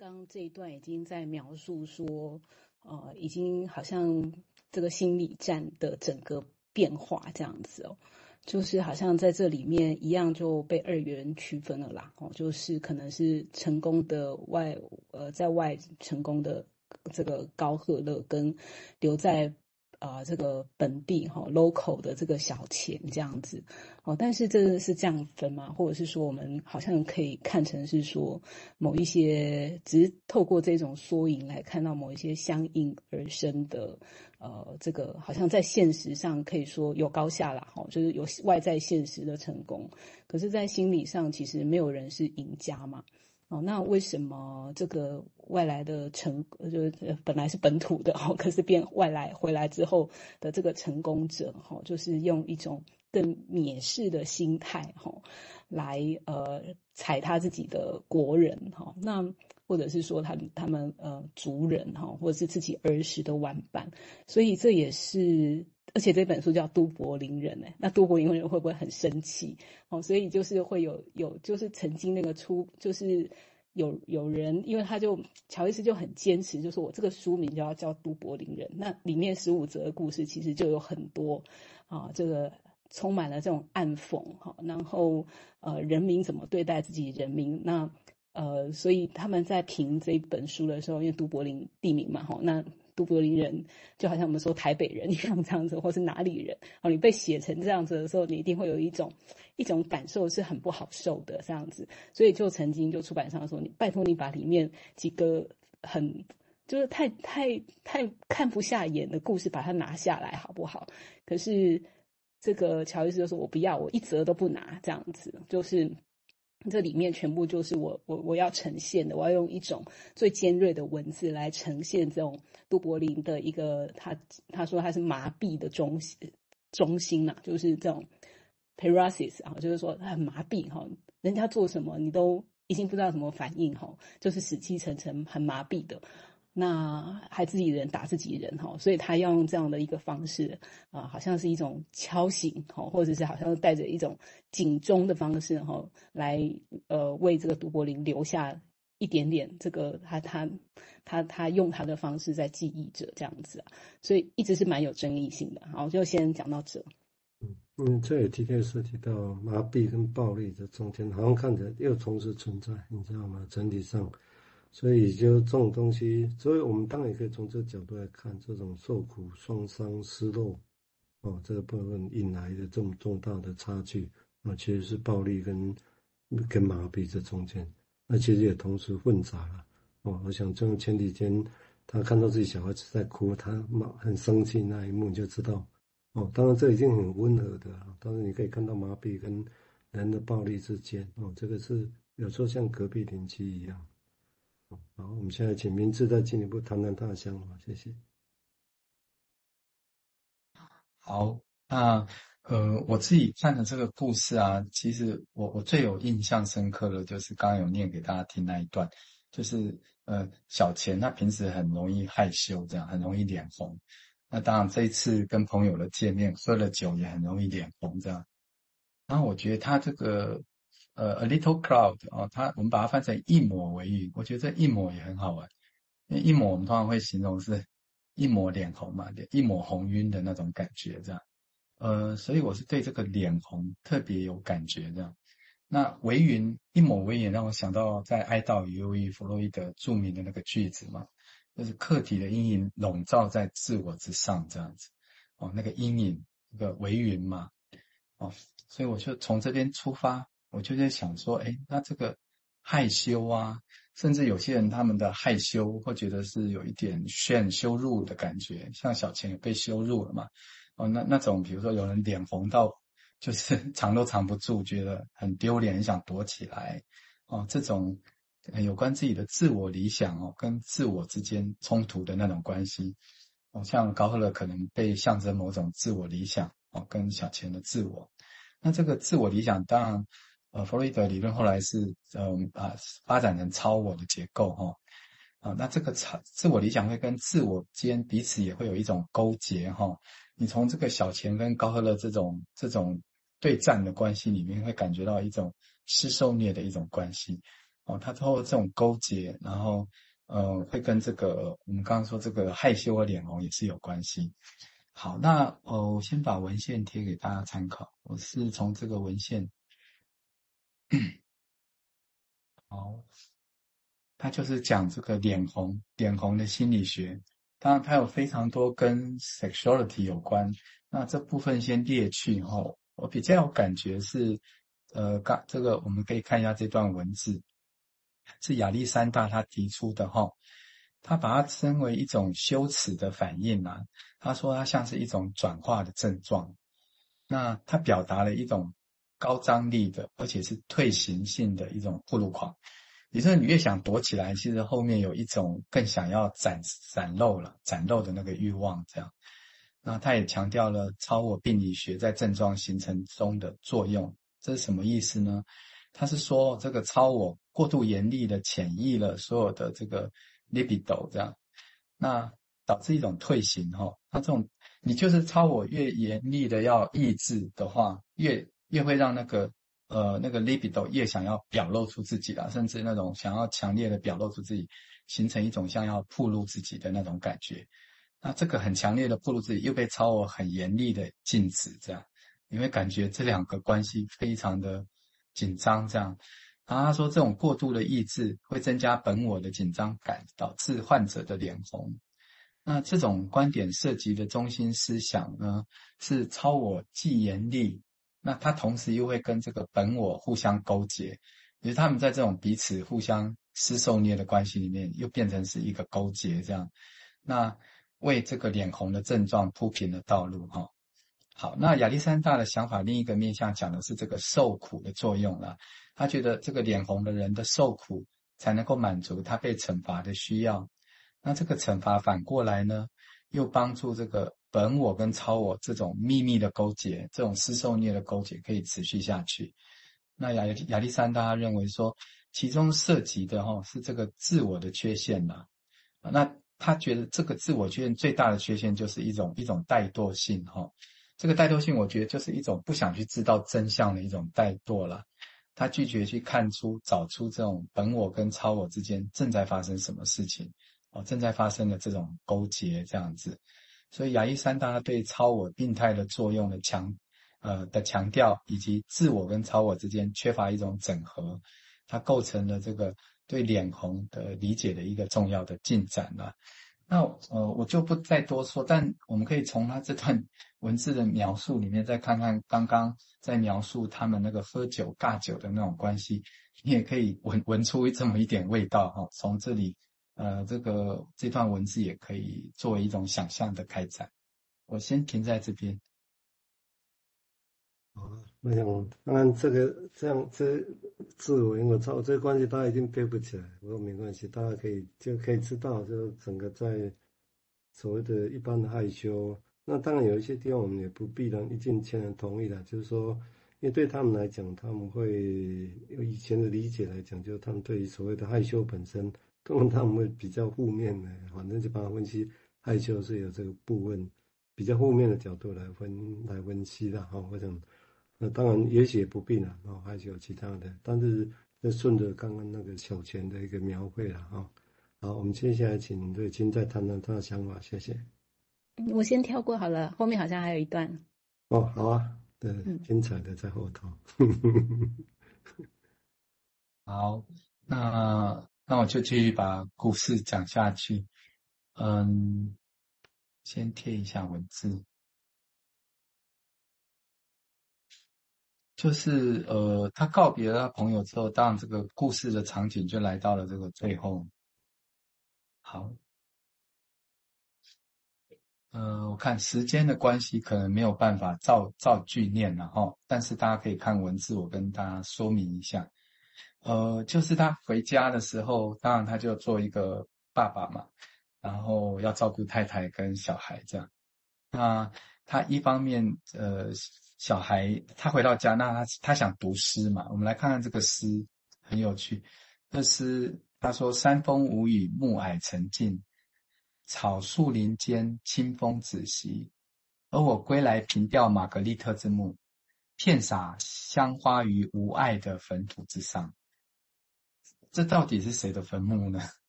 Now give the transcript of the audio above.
刚刚这一段已经在描述说，呃，已经好像这个心理战的整个变化这样子哦，就是好像在这里面一样就被二元区分了啦，哦，就是可能是成功的外，呃，在外成功的这个高赫勒跟留在。啊、呃，这个本地哈、local 的这个小钱这样子，哦，但是这是这样分吗？或者是说，我们好像可以看成是说，某一些只是透过这种缩影来看到某一些相应而生的，呃，这个好像在现实上可以说有高下啦，哈、就是有外在现实的成功，可是，在心理上其实没有人是赢家嘛。哦，那为什么这个外来的成就是本来是本土的哦，可是变外来回来之后的这个成功者哈，就是用一种更蔑视的心态哈，来呃踩他自己的国人哈，那或者是说他他们呃族人哈，或者是自己儿时的玩伴，所以这也是。而且这本书叫都柏林人哎，那都柏林人会不会很生气？哦，所以就是会有有，就是曾经那个出，就是有有人，因为他就乔伊斯就很坚持，就说我这个书名就要叫都柏林人。那里面十五则的故事其实就有很多啊，这个充满了这种暗讽哈，然后呃，人民怎么对待自己人民？那呃，所以他们在评这本书的时候，因为都柏林地名嘛哈，那。都柏林人就好像我们说台北人一样这样子，或是哪里人哦，你被写成这样子的时候，你一定会有一种一种感受是很不好受的这样子，所以就曾经就出版商说，你拜托你把里面几个很就是太太太看不下眼的故事把它拿下来好不好？可是这个乔伊斯就说，我不要，我一折都不拿这样子，就是。这里面全部就是我我我要呈现的，我要用一种最尖锐的文字来呈现这种杜柏林的一个他他说他是麻痹的中心中心呐、就是这种 paralysis 啊，就是说他很麻痹哈，人家做什么你都已经不知道什么反应哈，就是死气沉沉很麻痹的。那还自己人打自己人哈，所以他要用这样的一个方式啊，好像是一种敲醒哈，或者是好像带着一种警钟的方式哈，来呃为这个都柏林留下一点点这个他他他他用他的方式在记忆着这样子啊，所以一直是蛮有争议性的。好，就先讲到这。嗯嗯，这也的确涉及到麻痹跟暴力的中间，好像看着又同时存在，你知道吗？整体上。所以就这种东西，所以我们当然也可以从这个角度来看，这种受苦、创伤、失落，哦，这个部分引来的这么重大的差距，啊，其实是暴力跟跟麻痹这中间，那其实也同时混杂了，哦，我想这种前几天他看到自己小孩子在哭，他妈很生气那一幕你就知道，哦，当然这已经很温和的，当然你可以看到麻痹跟人的暴力之间，哦，这个是有时候像隔壁邻居一样。好，我们现在请明志再进一步谈谈他的想法，谢谢。好，那呃，我自己看的这个故事啊，其实我我最有印象深刻的，就是刚刚有念给大家听那一段，就是呃，小钱他平时很容易害羞，这样很容易脸红。那当然这一次跟朋友的见面，喝了酒也很容易脸红，这样。然后我觉得他这个。呃，a little cloud 啊、哦，它我们把它翻成一抹微云，我觉得这一抹也很好玩。因为一抹我们通常会形容是一抹脸红嘛，一抹红晕的那种感觉这样。呃，所以我是对这个脸红特别有感觉这样。那微云一抹微云让我想到在《哀悼与忧郁》弗洛伊德著名的那个句子嘛，就是客体的阴影笼罩在自我之上这样子。哦，那个阴影那个微云嘛，哦，所以我就从这边出发。我就在想说，哎，那这个害羞啊，甚至有些人他们的害羞会觉得是有一点炫羞辱的感觉，像小钱也被羞辱了嘛。哦，那那种比如说有人脸红到就是 藏都藏不住，觉得很丢脸，很想躲起来。哦，这种有关自己的自我理想哦，跟自我之间冲突的那种关系。哦，像高贺乐可能被象征某种自我理想哦，跟小钱的自我。那这个自我理想当然。呃，弗洛伊德理论后来是，嗯啊，发展成超我的结构哈，啊，那这个超自我理想会跟自我间彼此也会有一种勾结哈。你从这个小钱跟高贺乐这种这种对战的关系里面，会感觉到一种施受虐的一种关系。哦，他透过这种勾结，然后呃，会跟这个我们刚刚说这个害羞和脸红也是有关系。好，那呃，我先把文献贴给大家参考。我是从这个文献，好，他就是讲这个脸红，脸红的心理学。当然，它有非常多跟 sexuality 有关。那这部分先列去后，我比较有感觉是，呃，刚这个我们可以看一下这段文字。是亚历山大他提出的哈，他把它称为一种羞耻的反应啊。他说它像是一种转化的症状。那他表达了一种高张力的，而且是退行性的一种暴露狂。也就是你越想躲起来，其实后面有一种更想要展展露了、展露的那个欲望。这样，那他也强调了超我病理学在症状形成中的作用。这是什么意思呢？他是说这个超我。过度严厉的潜抑了所有的这个 libido，这样，那导致一种退行哈。那这种你就是超我越严厉的要抑制的话，越越会让那个呃那个 libido 越想要表露出自己啦，甚至那种想要强烈的表露出自己，形成一种像要暴露自己的那种感觉。那这个很强烈的暴露自己，又被超我很严厉的禁止，这样你会感觉这两个关系非常的紧张，这样。然后他说，这种过度的抑制会增加本我的紧张感，导致患者的脸红。那这种观点涉及的中心思想呢，是超我既严厉，那他同时又会跟这个本我互相勾结，也就是他们在这种彼此互相施受虐的关系里面，又变成是一个勾结这样。那为这个脸红的症状铺平了道路哈。好，那亚历山大的想法另一个面向讲的是这个受苦的作用了。他觉得这个脸红的人的受苦才能够满足他被惩罚的需要，那这个惩罚反过来呢，又帮助这个本我跟超我这种秘密的勾结，这种施受虐的勾结可以持续下去。那亚亚历山大认为说，其中涉及的哈是这个自我的缺陷呐。那他觉得这个自我缺陷最大的缺陷就是一种一种怠惰性哈。这个怠惰性，我觉得就是一种不想去知道真相的一种怠惰了。他拒绝去看出、找出这种本我跟超我之间正在发生什么事情，哦，正在发生的这种勾结这样子。所以亚历山大对超我病态的作用的强，呃的强调，以及自我跟超我之间缺乏一种整合，它构成了这个对脸红的理解的一个重要的进展了。那呃，我就不再多说，但我们可以从他这段文字的描述里面，再看看刚刚在描述他们那个喝酒尬酒的那种关系，你也可以闻闻出这么一点味道哈。从这里，呃，这个这段文字也可以作为一种想象的开展。我先停在这边。啊，我想当然这个这样这自我因为超这关系，大家一定背不起来。不过没关系，大家可以就可以知道，就整个在所谓的一般的害羞。那当然有一些地方我们也不必然一定全然同意的，就是说，因为对他们来讲，他们会有以前的理解来讲，就是他们对于所谓的害羞本身，可能他们会比较负面的，反正就把它分析害羞是有这个部分比较负面的角度来分来分析的哈，我想。那当然，也许也不必了哦，还是有其他的。但是，那顺着刚刚那个小钱的一个描绘了啊。好，我们接下来请瑞青再谈谈他的想法，谢谢。我先跳过好了，后面好像还有一段。哦，好啊，对，精彩的在后头。嗯、好，那那我就继续把故事讲下去。嗯，先贴一下文字。就是呃，他告别了他朋友之后，当然这个故事的场景就来到了这个最后。好，呃，我看时间的关系，可能没有办法照照句念了哈，但是大家可以看文字，我跟大家说明一下。呃，就是他回家的时候，当然他就做一个爸爸嘛，然后要照顾太太跟小孩这样。那他一方面呃。小孩他回到家，那他他想读诗嘛？我们来看看这个诗，很有趣。这诗他说：“山风无语，暮霭沉静，草树林间，清风止息。而我归来，凭吊玛格丽特之墓，遍洒香花于无爱的坟土之上。”这到底是谁的坟墓呢？